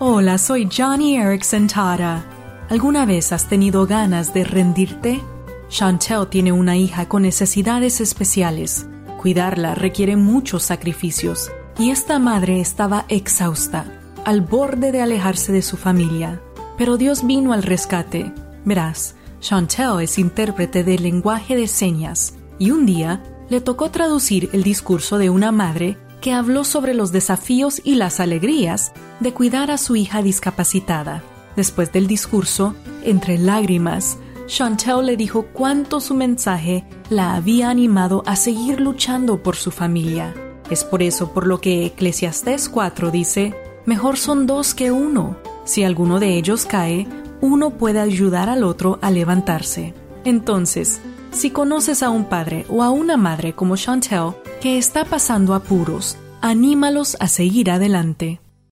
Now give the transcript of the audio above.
Hola, soy Johnny Erickson Tara. ¿Alguna vez has tenido ganas de rendirte? Chantel tiene una hija con necesidades especiales. Cuidarla requiere muchos sacrificios y esta madre estaba exhausta, al borde de alejarse de su familia. Pero Dios vino al rescate. Verás, Chantel es intérprete del lenguaje de señas y un día le tocó traducir el discurso de una madre que habló sobre los desafíos y las alegrías de cuidar a su hija discapacitada. Después del discurso, entre lágrimas, Chantel le dijo cuánto su mensaje la había animado a seguir luchando por su familia. Es por eso por lo que Eclesiastés 4 dice, mejor son dos que uno. Si alguno de ellos cae, uno puede ayudar al otro a levantarse. Entonces, si conoces a un padre o a una madre como Chantel que está pasando apuros, anímalos a seguir adelante.